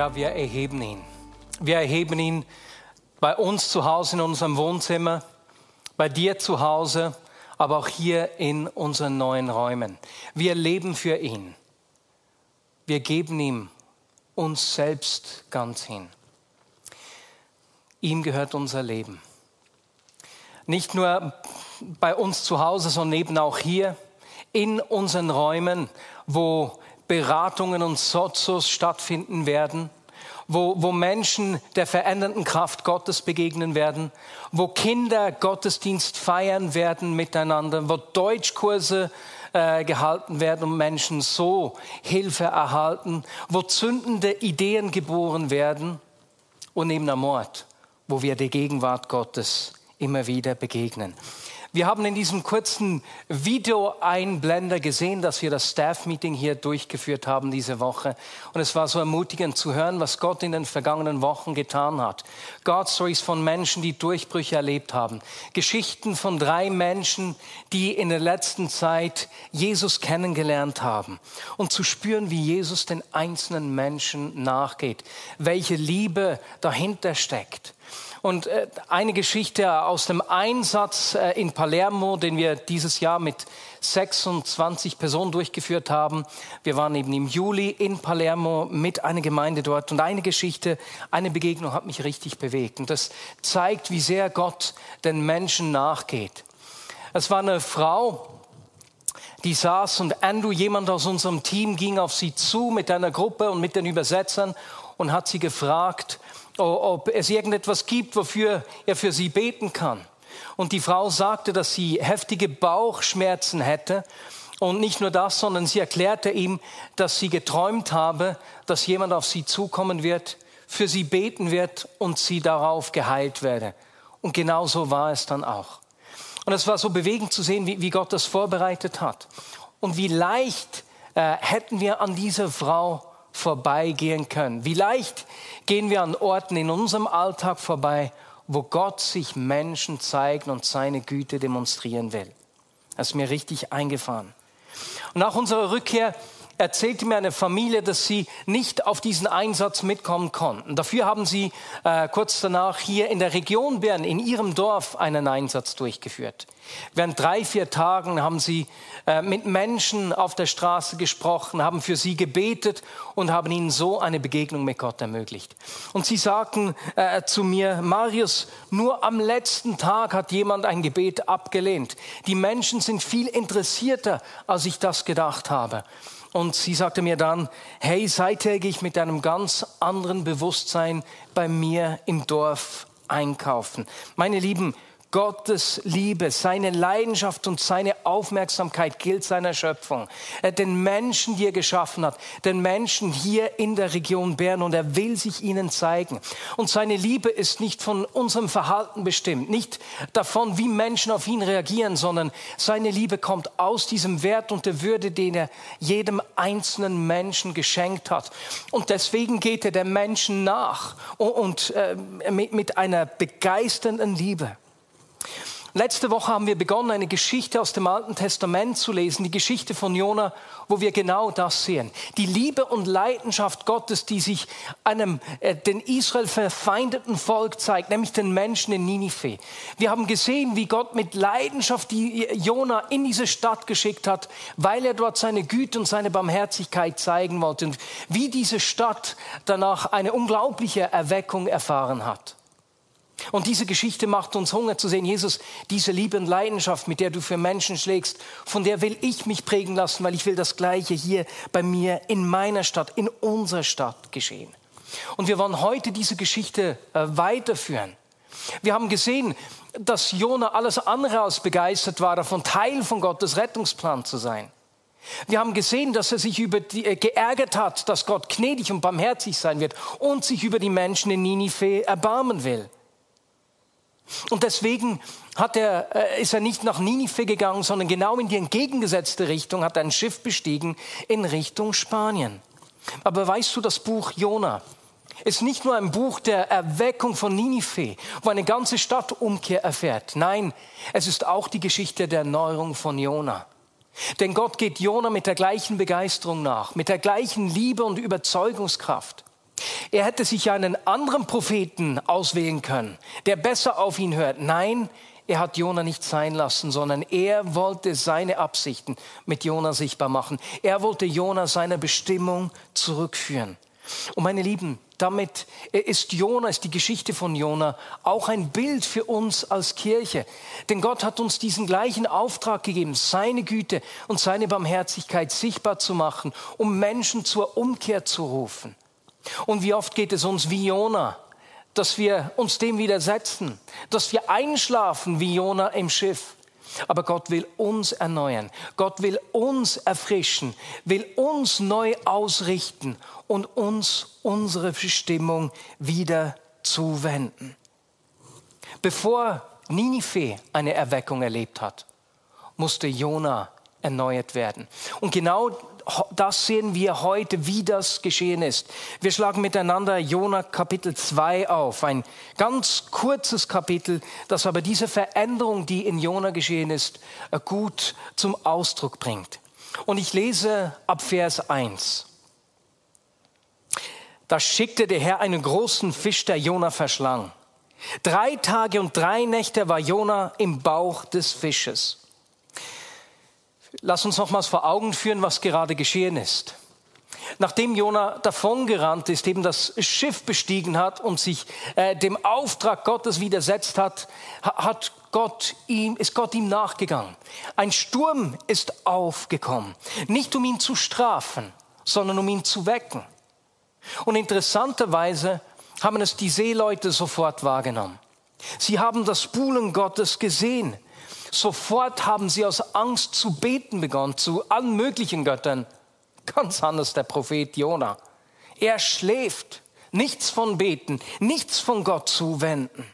Ja, wir erheben ihn. Wir erheben ihn bei uns zu Hause in unserem Wohnzimmer, bei dir zu Hause, aber auch hier in unseren neuen Räumen. Wir leben für ihn. Wir geben ihm uns selbst ganz hin. Ihm gehört unser Leben. Nicht nur bei uns zu Hause, sondern eben auch hier in unseren Räumen, wo Beratungen und Sozos stattfinden werden, wo, wo Menschen der verändernden Kraft Gottes begegnen werden, wo Kinder Gottesdienst feiern werden miteinander, wo Deutschkurse äh, gehalten werden und Menschen so Hilfe erhalten, wo zündende Ideen geboren werden und neben der Mord, wo wir der Gegenwart Gottes immer wieder begegnen. Wir haben in diesem kurzen Video-Einblender gesehen, dass wir das Staff-Meeting hier durchgeführt haben diese Woche. Und es war so ermutigend zu hören, was Gott in den vergangenen Wochen getan hat. God-Stories von Menschen, die Durchbrüche erlebt haben. Geschichten von drei Menschen, die in der letzten Zeit Jesus kennengelernt haben. Und zu spüren, wie Jesus den einzelnen Menschen nachgeht. Welche Liebe dahinter steckt. Und äh, eine Geschichte aus dem Einsatz äh, in Palermo, den wir dieses Jahr mit 26 Personen durchgeführt haben. Wir waren eben im Juli in Palermo mit einer Gemeinde dort. Und eine Geschichte, eine Begegnung hat mich richtig bewegt. Und das zeigt, wie sehr Gott den Menschen nachgeht. Es war eine Frau, die saß und Andrew, jemand aus unserem Team, ging auf sie zu mit einer Gruppe und mit den Übersetzern und hat sie gefragt, ob es irgendetwas gibt, wofür er für sie beten kann. Und die Frau sagte, dass sie heftige Bauchschmerzen hätte. Und nicht nur das, sondern sie erklärte ihm, dass sie geträumt habe, dass jemand auf sie zukommen wird, für sie beten wird und sie darauf geheilt werde. Und genau so war es dann auch. Und es war so bewegend zu sehen, wie, wie Gott das vorbereitet hat. Und wie leicht äh, hätten wir an dieser Frau vorbeigehen können. Wie leicht gehen wir an Orten in unserem Alltag vorbei, wo Gott sich Menschen zeigt und seine Güte demonstrieren will. Das ist mir richtig eingefahren. Und nach unserer Rückkehr erzählte mir eine Familie, dass sie nicht auf diesen Einsatz mitkommen konnten. Dafür haben sie äh, kurz danach hier in der Region Bern, in ihrem Dorf, einen Einsatz durchgeführt. Während drei, vier Tagen haben sie äh, mit Menschen auf der Straße gesprochen, haben für sie gebetet und haben ihnen so eine Begegnung mit Gott ermöglicht. Und sie sagten äh, zu mir, Marius, nur am letzten Tag hat jemand ein Gebet abgelehnt. Die Menschen sind viel interessierter, als ich das gedacht habe. Und sie sagte mir dann, hey, seither gehe ich mit einem ganz anderen Bewusstsein bei mir im Dorf einkaufen. Meine Lieben, Gottes Liebe, seine Leidenschaft und seine Aufmerksamkeit gilt seiner Schöpfung. Er den Menschen, die er geschaffen hat, den Menschen hier in der Region Bern und er will sich ihnen zeigen. Und seine Liebe ist nicht von unserem Verhalten bestimmt, nicht davon, wie Menschen auf ihn reagieren, sondern seine Liebe kommt aus diesem Wert und der Würde, den er jedem einzelnen Menschen geschenkt hat. Und deswegen geht er dem Menschen nach und, und äh, mit, mit einer begeisternden Liebe. Letzte Woche haben wir begonnen, eine Geschichte aus dem Alten Testament zu lesen, die Geschichte von Jona, wo wir genau das sehen. Die Liebe und Leidenschaft Gottes, die sich einem äh, den Israel verfeindeten Volk zeigt, nämlich den Menschen in Ninive. Wir haben gesehen, wie Gott mit Leidenschaft die Jona in diese Stadt geschickt hat, weil er dort seine Güte und seine Barmherzigkeit zeigen wollte und wie diese Stadt danach eine unglaubliche Erweckung erfahren hat. Und diese Geschichte macht uns Hunger zu sehen, Jesus, diese Liebe und Leidenschaft, mit der du für Menschen schlägst, von der will ich mich prägen lassen, weil ich will das Gleiche hier bei mir in meiner Stadt, in unserer Stadt geschehen. Und wir wollen heute diese Geschichte äh, weiterführen. Wir haben gesehen, dass Jona alles andere als begeistert war, davon Teil von Gottes Rettungsplan zu sein. Wir haben gesehen, dass er sich über die, äh, geärgert hat, dass Gott gnädig und barmherzig sein wird und sich über die Menschen in Ninive erbarmen will. Und deswegen er, äh, ist er nicht nach Ninive gegangen, sondern genau in die entgegengesetzte Richtung, hat ein Schiff bestiegen in Richtung Spanien. Aber weißt du, das Buch Jona ist nicht nur ein Buch der Erweckung von Ninive, wo eine ganze Stadt Umkehr erfährt. Nein, es ist auch die Geschichte der Erneuerung von Jona. Denn Gott geht Jona mit der gleichen Begeisterung nach, mit der gleichen Liebe und Überzeugungskraft. Er hätte sich einen anderen Propheten auswählen können, der besser auf ihn hört. Nein, er hat Jona nicht sein lassen, sondern er wollte seine Absichten mit Jona sichtbar machen. Er wollte Jona seiner Bestimmung zurückführen. Und meine Lieben, damit ist Jona, ist die Geschichte von Jona auch ein Bild für uns als Kirche. Denn Gott hat uns diesen gleichen Auftrag gegeben, seine Güte und seine Barmherzigkeit sichtbar zu machen, um Menschen zur Umkehr zu rufen. Und wie oft geht es uns wie Jona, dass wir uns dem widersetzen, dass wir einschlafen wie Jona im Schiff. Aber Gott will uns erneuern. Gott will uns erfrischen, will uns neu ausrichten und uns unsere Bestimmung wieder zuwenden. Bevor Ninive eine Erweckung erlebt hat, musste Jona erneuert werden. Und genau das sehen wir heute, wie das geschehen ist. Wir schlagen miteinander Jona Kapitel 2 auf. Ein ganz kurzes Kapitel, das aber diese Veränderung, die in Jona geschehen ist, äh, gut zum Ausdruck bringt. Und ich lese ab Vers 1. Da schickte der Herr einen großen Fisch, der Jona verschlang. Drei Tage und drei Nächte war Jona im Bauch des Fisches. Lass uns nochmals vor Augen führen, was gerade geschehen ist. Nachdem Jona davongerannt ist, eben das Schiff bestiegen hat und sich äh, dem Auftrag Gottes widersetzt hat, hat Gott ihm, ist Gott ihm nachgegangen. Ein Sturm ist aufgekommen. Nicht um ihn zu strafen, sondern um ihn zu wecken. Und interessanterweise haben es die Seeleute sofort wahrgenommen. Sie haben das Buhlen Gottes gesehen. Sofort haben sie aus Angst zu beten begonnen, zu allen möglichen Göttern. Ganz anders der Prophet Jona. Er schläft. Nichts von beten, nichts von Gott zuwenden.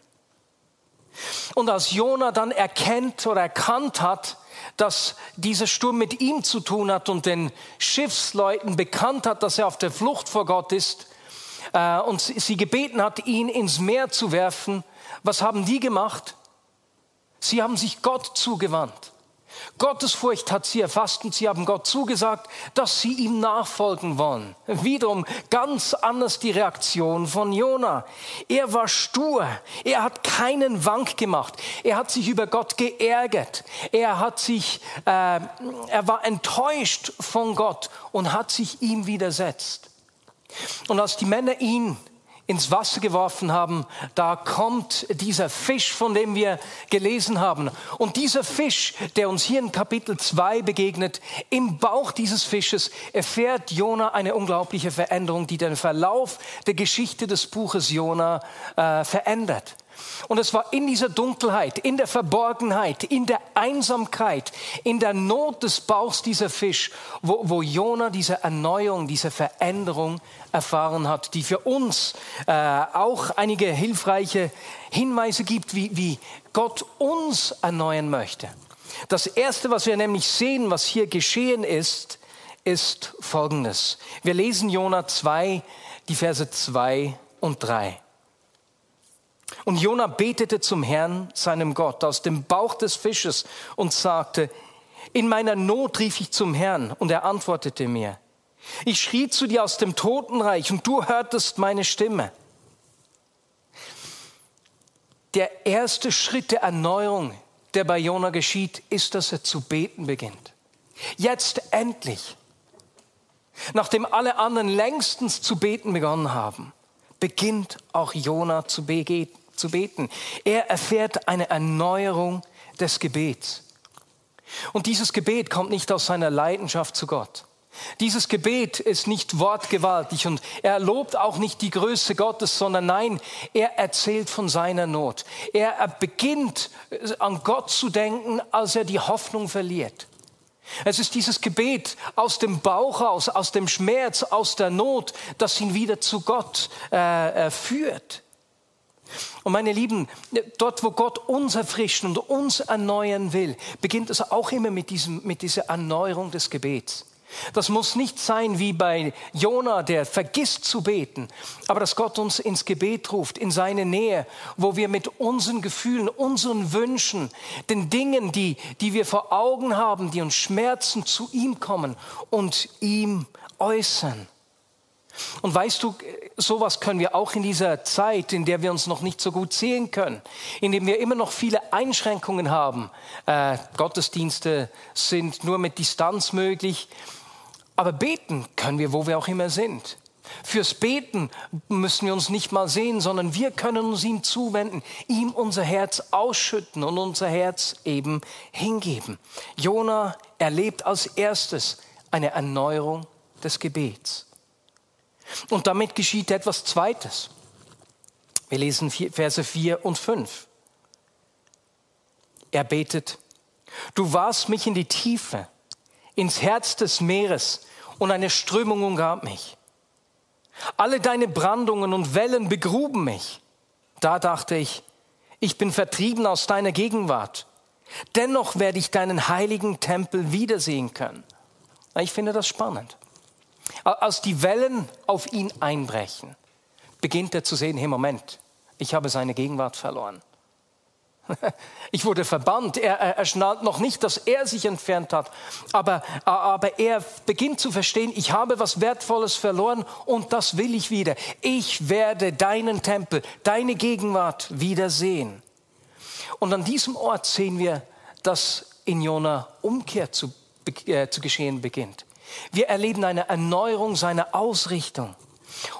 Und als Jona dann erkennt oder erkannt hat, dass dieser Sturm mit ihm zu tun hat und den Schiffsleuten bekannt hat, dass er auf der Flucht vor Gott ist äh, und sie gebeten hat, ihn ins Meer zu werfen, was haben die gemacht? Sie haben sich Gott zugewandt. Gottesfurcht hat sie erfasst und sie haben Gott zugesagt, dass sie ihm nachfolgen wollen. Wiederum ganz anders die Reaktion von Jona. Er war stur. Er hat keinen Wank gemacht. Er hat sich über Gott geärgert. Er hat sich, äh, er war enttäuscht von Gott und hat sich ihm widersetzt. Und als die Männer ihn ins Wasser geworfen haben, da kommt dieser Fisch, von dem wir gelesen haben. Und dieser Fisch, der uns hier in Kapitel 2 begegnet, im Bauch dieses Fisches erfährt Jona eine unglaubliche Veränderung, die den Verlauf der Geschichte des Buches Jona äh, verändert. Und es war in dieser Dunkelheit, in der Verborgenheit, in der Einsamkeit, in der Not des Bauchs dieser Fisch, wo, wo Jona diese Erneuerung, diese Veränderung erfahren hat, die für uns äh, auch einige hilfreiche Hinweise gibt, wie, wie Gott uns erneuern möchte. Das Erste, was wir nämlich sehen, was hier geschehen ist, ist Folgendes. Wir lesen Jona 2, die Verse 2 und 3. Und Jona betete zum Herrn, seinem Gott, aus dem Bauch des Fisches und sagte, in meiner Not rief ich zum Herrn und er antwortete mir. Ich schrie zu dir aus dem Totenreich und du hörtest meine Stimme. Der erste Schritt der Erneuerung, der bei Jona geschieht, ist, dass er zu beten beginnt. Jetzt endlich. Nachdem alle anderen längstens zu beten begonnen haben, beginnt auch Jona zu, zu beten. Er erfährt eine Erneuerung des Gebets. Und dieses Gebet kommt nicht aus seiner Leidenschaft zu Gott. Dieses Gebet ist nicht wortgewaltig und er lobt auch nicht die Größe Gottes, sondern nein, er erzählt von seiner Not. Er beginnt an Gott zu denken, als er die Hoffnung verliert. Es ist dieses Gebet aus dem Bauch aus, aus dem Schmerz, aus der Not, das ihn wieder zu Gott äh, äh führt. Und meine Lieben, dort, wo Gott uns erfrischen und uns erneuern will, beginnt es auch immer mit, diesem, mit dieser Erneuerung des Gebets. Das muss nicht sein wie bei Jona, der vergisst zu beten, aber dass Gott uns ins Gebet ruft, in seine Nähe, wo wir mit unseren Gefühlen, unseren Wünschen, den Dingen, die, die wir vor Augen haben, die uns schmerzen, zu ihm kommen und ihm äußern. Und weißt du, sowas können wir auch in dieser Zeit, in der wir uns noch nicht so gut sehen können, in dem wir immer noch viele Einschränkungen haben. Äh, Gottesdienste sind nur mit Distanz möglich, aber beten können wir, wo wir auch immer sind. Fürs Beten müssen wir uns nicht mal sehen, sondern wir können uns ihm zuwenden, ihm unser Herz ausschütten und unser Herz eben hingeben. Jona erlebt als erstes eine Erneuerung des Gebets. Und damit geschieht etwas Zweites. Wir lesen Verse 4 und 5. Er betet, du warst mich in die Tiefe, ins Herz des Meeres und eine Strömung umgab mich. Alle deine Brandungen und Wellen begruben mich. Da dachte ich, ich bin vertrieben aus deiner Gegenwart. Dennoch werde ich deinen heiligen Tempel wiedersehen können. Ich finde das spannend. Als die Wellen auf ihn einbrechen, beginnt er zu sehen, hey Moment, ich habe seine Gegenwart verloren. Ich wurde verbannt. Er, er, er, schnallt noch nicht, dass er sich entfernt hat. Aber, aber er beginnt zu verstehen, ich habe was Wertvolles verloren und das will ich wieder. Ich werde deinen Tempel, deine Gegenwart wiedersehen. Und an diesem Ort sehen wir, dass in Jona Umkehr zu, äh, zu geschehen beginnt. Wir erleben eine Erneuerung seiner Ausrichtung.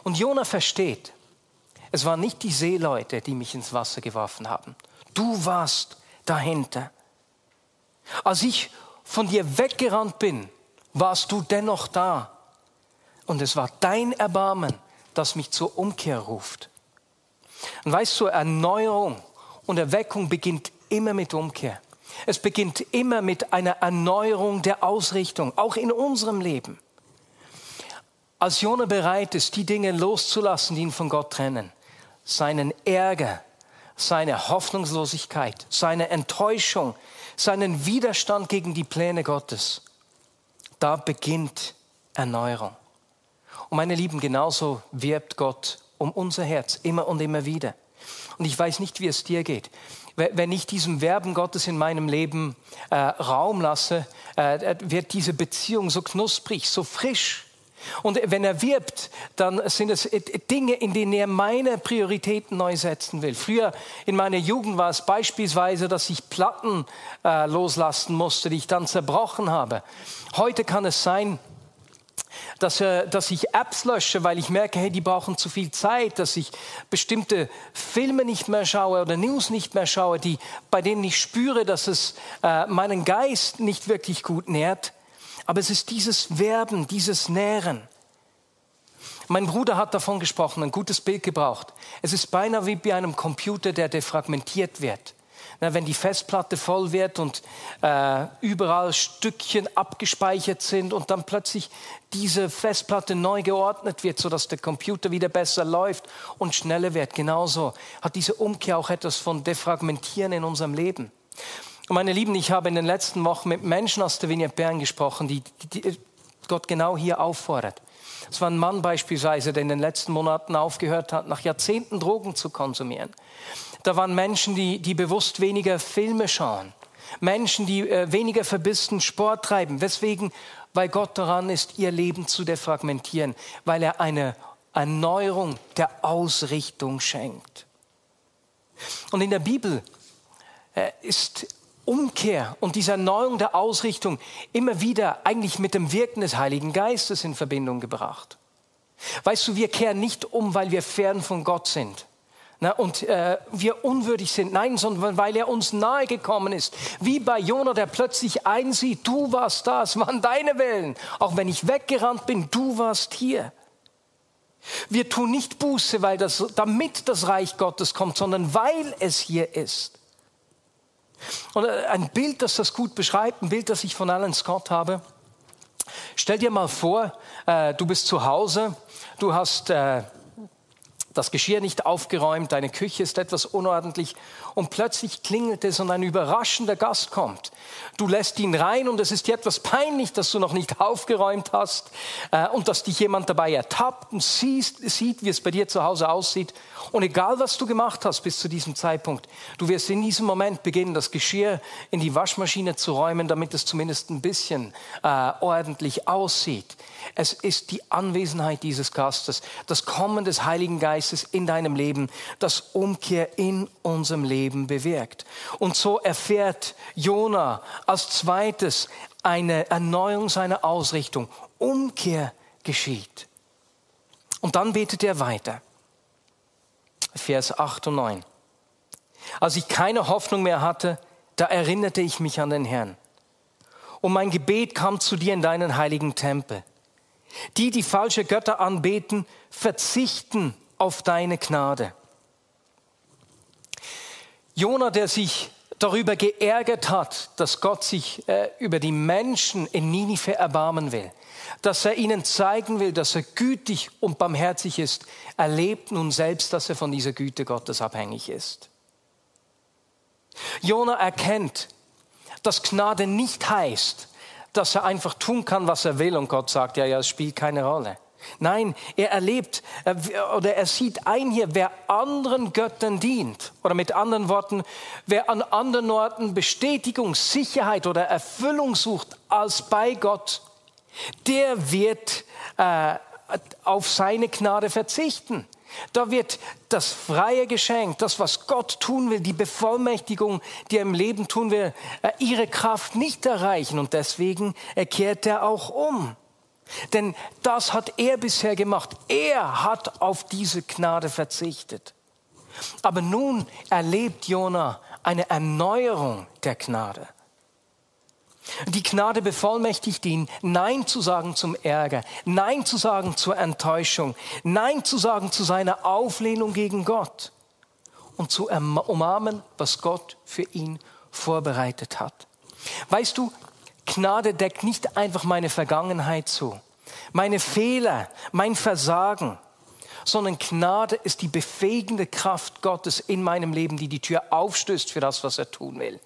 Und Jona versteht, es waren nicht die Seeleute, die mich ins Wasser geworfen haben. Du warst dahinter. Als ich von dir weggerannt bin, warst du dennoch da. Und es war dein Erbarmen, das mich zur Umkehr ruft. Und weißt du, Erneuerung und Erweckung beginnt immer mit Umkehr. Es beginnt immer mit einer Erneuerung der Ausrichtung, auch in unserem Leben. Als Jona bereit ist, die Dinge loszulassen, die ihn von Gott trennen, seinen Ärger, seine Hoffnungslosigkeit, seine Enttäuschung, seinen Widerstand gegen die Pläne Gottes, da beginnt Erneuerung. Und meine Lieben, genauso wirbt Gott um unser Herz immer und immer wieder. Und ich weiß nicht, wie es dir geht wenn ich diesem Werben Gottes in meinem Leben äh, Raum lasse, äh, wird diese Beziehung so knusprig, so frisch. Und wenn er wirbt, dann sind es Dinge, in denen er meine Prioritäten neu setzen will. Früher in meiner Jugend war es beispielsweise, dass ich Platten äh, loslassen musste, die ich dann zerbrochen habe. Heute kann es sein, dass, äh, dass ich Apps lösche, weil ich merke, hey, die brauchen zu viel Zeit, dass ich bestimmte Filme nicht mehr schaue oder News nicht mehr schaue, die, bei denen ich spüre, dass es äh, meinen Geist nicht wirklich gut nährt. Aber es ist dieses Werben, dieses Nähren. Mein Bruder hat davon gesprochen, ein gutes Bild gebraucht. Es ist beinahe wie bei einem Computer, der defragmentiert wird. Na, wenn die Festplatte voll wird und äh, überall Stückchen abgespeichert sind und dann plötzlich diese Festplatte neu geordnet wird, sodass der Computer wieder besser läuft und schneller wird. Genauso hat diese Umkehr auch etwas von Defragmentieren in unserem Leben. Und meine Lieben, ich habe in den letzten Wochen mit Menschen aus der Vignette Bern gesprochen, die, die, Gott genau hier auffordert. Es war ein Mann beispielsweise, der in den letzten Monaten aufgehört hat, nach Jahrzehnten Drogen zu konsumieren. Da waren Menschen, die, die bewusst weniger Filme schauen. Menschen, die äh, weniger verbissten Sport treiben. Weswegen? Weil Gott daran ist, ihr Leben zu defragmentieren, weil er eine Erneuerung der Ausrichtung schenkt. Und in der Bibel äh, ist Umkehr und diese Erneuerung der Ausrichtung immer wieder eigentlich mit dem Wirken des Heiligen Geistes in Verbindung gebracht. Weißt du, wir kehren nicht um, weil wir fern von Gott sind und äh, wir unwürdig sind. Nein, sondern weil er uns nahe gekommen ist. Wie bei Jonah, der plötzlich einsieht, du warst da, es waren deine Wellen. Auch wenn ich weggerannt bin, du warst hier. Wir tun nicht Buße, weil das, damit das Reich Gottes kommt, sondern weil es hier ist. Und äh, ein Bild, das das gut beschreibt, ein Bild, das ich von Alan Scott habe. Stell dir mal vor, äh, du bist zu Hause, du hast äh, das Geschirr nicht aufgeräumt, deine Küche ist etwas unordentlich und plötzlich klingelt es und ein überraschender Gast kommt. Du lässt ihn rein und es ist dir etwas peinlich, dass du noch nicht aufgeräumt hast äh, und dass dich jemand dabei ertappt und siehst, sieht, wie es bei dir zu Hause aussieht. Und egal, was du gemacht hast bis zu diesem Zeitpunkt, du wirst in diesem Moment beginnen, das Geschirr in die Waschmaschine zu räumen, damit es zumindest ein bisschen äh, ordentlich aussieht. Es ist die Anwesenheit dieses Gastes, das Kommen des Heiligen Geistes in deinem Leben, das Umkehr in unserem Leben bewirkt. Und so erfährt Jona als zweites eine Erneuerung seiner Ausrichtung. Umkehr geschieht. Und dann betet er weiter. Vers 8 und 9. Als ich keine Hoffnung mehr hatte, da erinnerte ich mich an den Herrn. Und mein Gebet kam zu dir in deinen heiligen Tempel. Die, die falsche Götter anbeten, verzichten auf deine Gnade. Jona, der sich darüber geärgert hat, dass Gott sich äh, über die Menschen in Ninive erbarmen will, dass er ihnen zeigen will, dass er gütig und barmherzig ist, erlebt nun selbst, dass er von dieser Güte Gottes abhängig ist. Jona erkennt, dass Gnade nicht heißt, dass er einfach tun kann, was er will und Gott sagt, ja, ja, es spielt keine Rolle. Nein, er erlebt äh, oder er sieht ein hier, wer anderen Göttern dient. Oder mit anderen Worten, wer an anderen Orten Bestätigung, Sicherheit oder Erfüllung sucht als bei Gott, der wird äh, auf seine Gnade verzichten. Da wird das freie Geschenk, das, was Gott tun will, die Bevollmächtigung, die er im Leben tun will, äh, ihre Kraft nicht erreichen. Und deswegen kehrt er auch um. Denn das hat er bisher gemacht. Er hat auf diese Gnade verzichtet. Aber nun erlebt Jona eine Erneuerung der Gnade. Die Gnade bevollmächtigt ihn, Nein zu sagen zum Ärger, Nein zu sagen zur Enttäuschung, Nein zu sagen zu seiner Auflehnung gegen Gott und zu umarmen, was Gott für ihn vorbereitet hat. Weißt du, Gnade deckt nicht einfach meine Vergangenheit zu, meine Fehler, mein Versagen, sondern Gnade ist die befähigende Kraft Gottes in meinem Leben, die die Tür aufstößt für das, was er tun will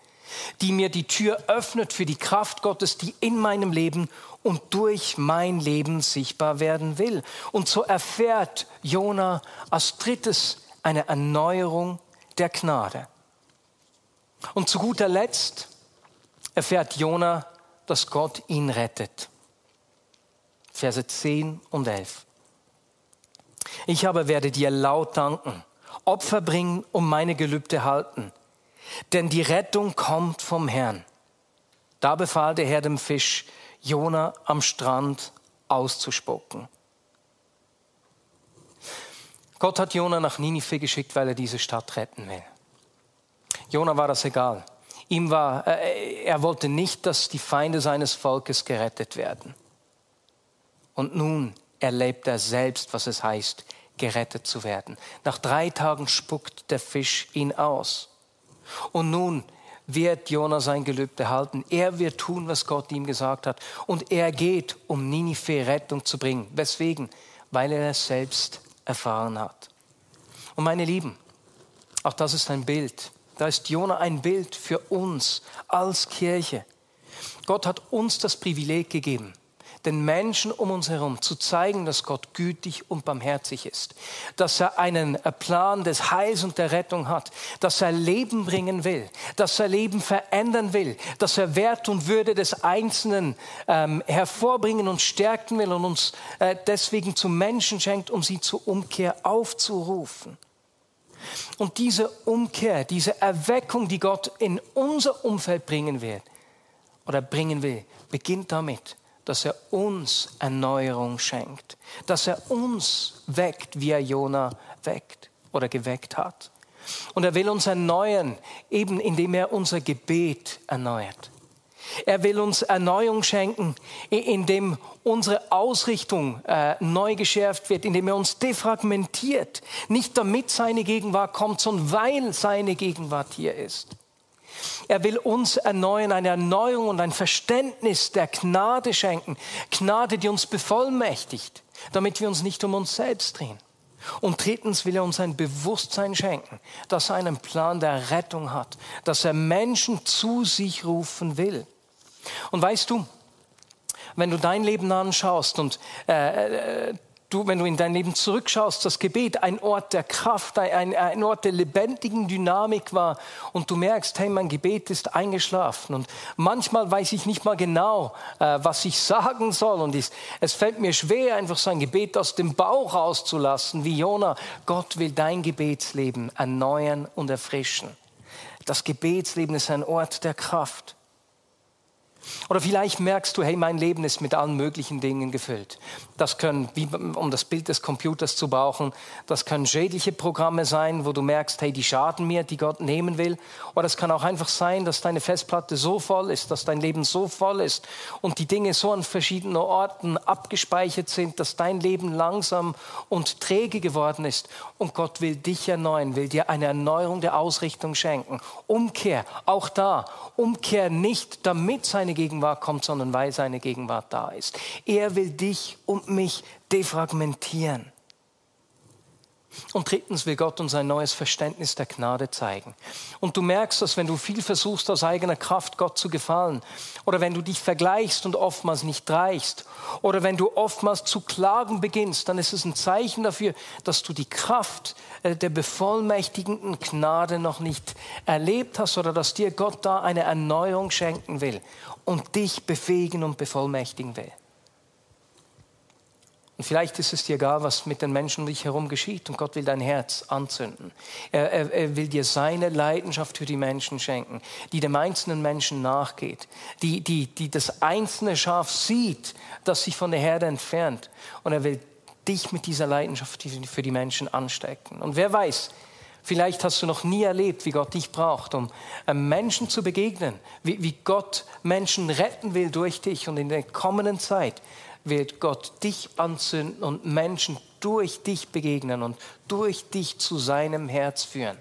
die mir die Tür öffnet für die Kraft Gottes, die in meinem Leben und durch mein Leben sichtbar werden will. Und so erfährt Jona als drittes eine Erneuerung der Gnade. Und zu guter Letzt erfährt Jona, dass Gott ihn rettet. Verse 10 und 11. Ich aber werde dir laut danken, Opfer bringen und meine Gelübde halten denn die Rettung kommt vom Herrn. Da befahl der Herr dem Fisch, Jona am Strand auszuspucken. Gott hat Jona nach Ninive geschickt, weil er diese Stadt retten will. Jona war das egal. Ihm war, äh, er wollte nicht, dass die Feinde seines Volkes gerettet werden. Und nun erlebt er selbst, was es heißt, gerettet zu werden. Nach drei Tagen spuckt der Fisch ihn aus. Und nun wird Jona sein Gelübde halten. Er wird tun, was Gott ihm gesagt hat. Und er geht, um Ninive Rettung zu bringen. Weswegen? Weil er es selbst erfahren hat. Und meine Lieben, auch das ist ein Bild. Da ist Jona ein Bild für uns als Kirche. Gott hat uns das Privileg gegeben, den Menschen um uns herum zu zeigen, dass Gott gütig und barmherzig ist, dass er einen Plan des Heils und der Rettung hat, dass er Leben bringen will, dass er Leben verändern will, dass er Wert und Würde des Einzelnen ähm, hervorbringen und stärken will und uns äh, deswegen zu Menschen schenkt, um sie zur Umkehr aufzurufen. Und diese Umkehr, diese Erweckung, die Gott in unser Umfeld bringen wird oder bringen will, beginnt damit, dass er uns Erneuerung schenkt, dass er uns weckt, wie er Jona weckt oder geweckt hat. Und er will uns erneuern, eben indem er unser Gebet erneuert. Er will uns Erneuerung schenken, indem unsere Ausrichtung äh, neu geschärft wird, indem er uns defragmentiert. Nicht damit seine Gegenwart kommt, sondern weil seine Gegenwart hier ist. Er will uns erneuern, eine Erneuerung und ein Verständnis der Gnade schenken. Gnade, die uns bevollmächtigt, damit wir uns nicht um uns selbst drehen. Und drittens will er uns ein Bewusstsein schenken, dass er einen Plan der Rettung hat, dass er Menschen zu sich rufen will. Und weißt du, wenn du dein Leben anschaust und äh, äh du, wenn du in dein Leben zurückschaust, das Gebet ein Ort der Kraft, ein, ein Ort der lebendigen Dynamik war und du merkst, hey, mein Gebet ist eingeschlafen und manchmal weiß ich nicht mal genau, äh, was ich sagen soll und es, es fällt mir schwer, einfach so ein Gebet aus dem Bauch rauszulassen, wie Jona. Gott will dein Gebetsleben erneuern und erfrischen. Das Gebetsleben ist ein Ort der Kraft. Oder vielleicht merkst du, hey, mein Leben ist mit allen möglichen Dingen gefüllt. Das können, wie, um das Bild des Computers zu brauchen, das können schädliche Programme sein, wo du merkst, hey, die schaden mir, die Gott nehmen will. Oder es kann auch einfach sein, dass deine Festplatte so voll ist, dass dein Leben so voll ist und die Dinge so an verschiedenen Orten abgespeichert sind, dass dein Leben langsam und träge geworden ist. Und Gott will dich erneuern, will dir eine Erneuerung der Ausrichtung schenken. Umkehr, auch da. Umkehr nicht, damit seine Gegenwart kommt, sondern weil seine Gegenwart da ist. Er will dich und mich defragmentieren. Und drittens will Gott uns ein neues Verständnis der Gnade zeigen. Und du merkst, dass wenn du viel versuchst, aus eigener Kraft Gott zu gefallen, oder wenn du dich vergleichst und oftmals nicht reichst, oder wenn du oftmals zu klagen beginnst, dann ist es ein Zeichen dafür, dass du die Kraft äh, der bevollmächtigenden Gnade noch nicht erlebt hast oder dass dir Gott da eine Erneuerung schenken will und dich befähigen und bevollmächtigen will. Und vielleicht ist es dir egal, was mit den Menschen um dich herum geschieht und Gott will dein Herz anzünden. Er, er, er, will dir seine Leidenschaft für die Menschen schenken, die dem einzelnen Menschen nachgeht, die, die, die das einzelne Schaf sieht, das sich von der Herde entfernt. Und er will dich mit dieser Leidenschaft für die Menschen anstecken. Und wer weiß, Vielleicht hast du noch nie erlebt, wie Gott dich braucht, um Menschen zu begegnen, wie, wie Gott Menschen retten will durch dich. Und in der kommenden Zeit wird Gott dich anzünden und Menschen durch dich begegnen und durch dich zu seinem Herz führen.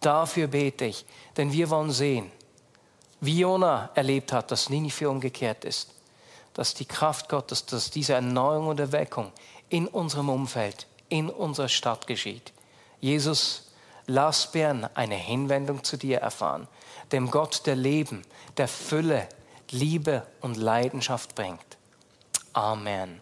Dafür bete ich, denn wir wollen sehen, wie Jona erlebt hat, dass Ninive umgekehrt ist, dass die Kraft Gottes, dass diese Erneuerung und Erweckung in unserem Umfeld, in unserer Stadt geschieht. Jesus, lass Bern eine Hinwendung zu dir erfahren, dem Gott der Leben, der Fülle, Liebe und Leidenschaft bringt. Amen.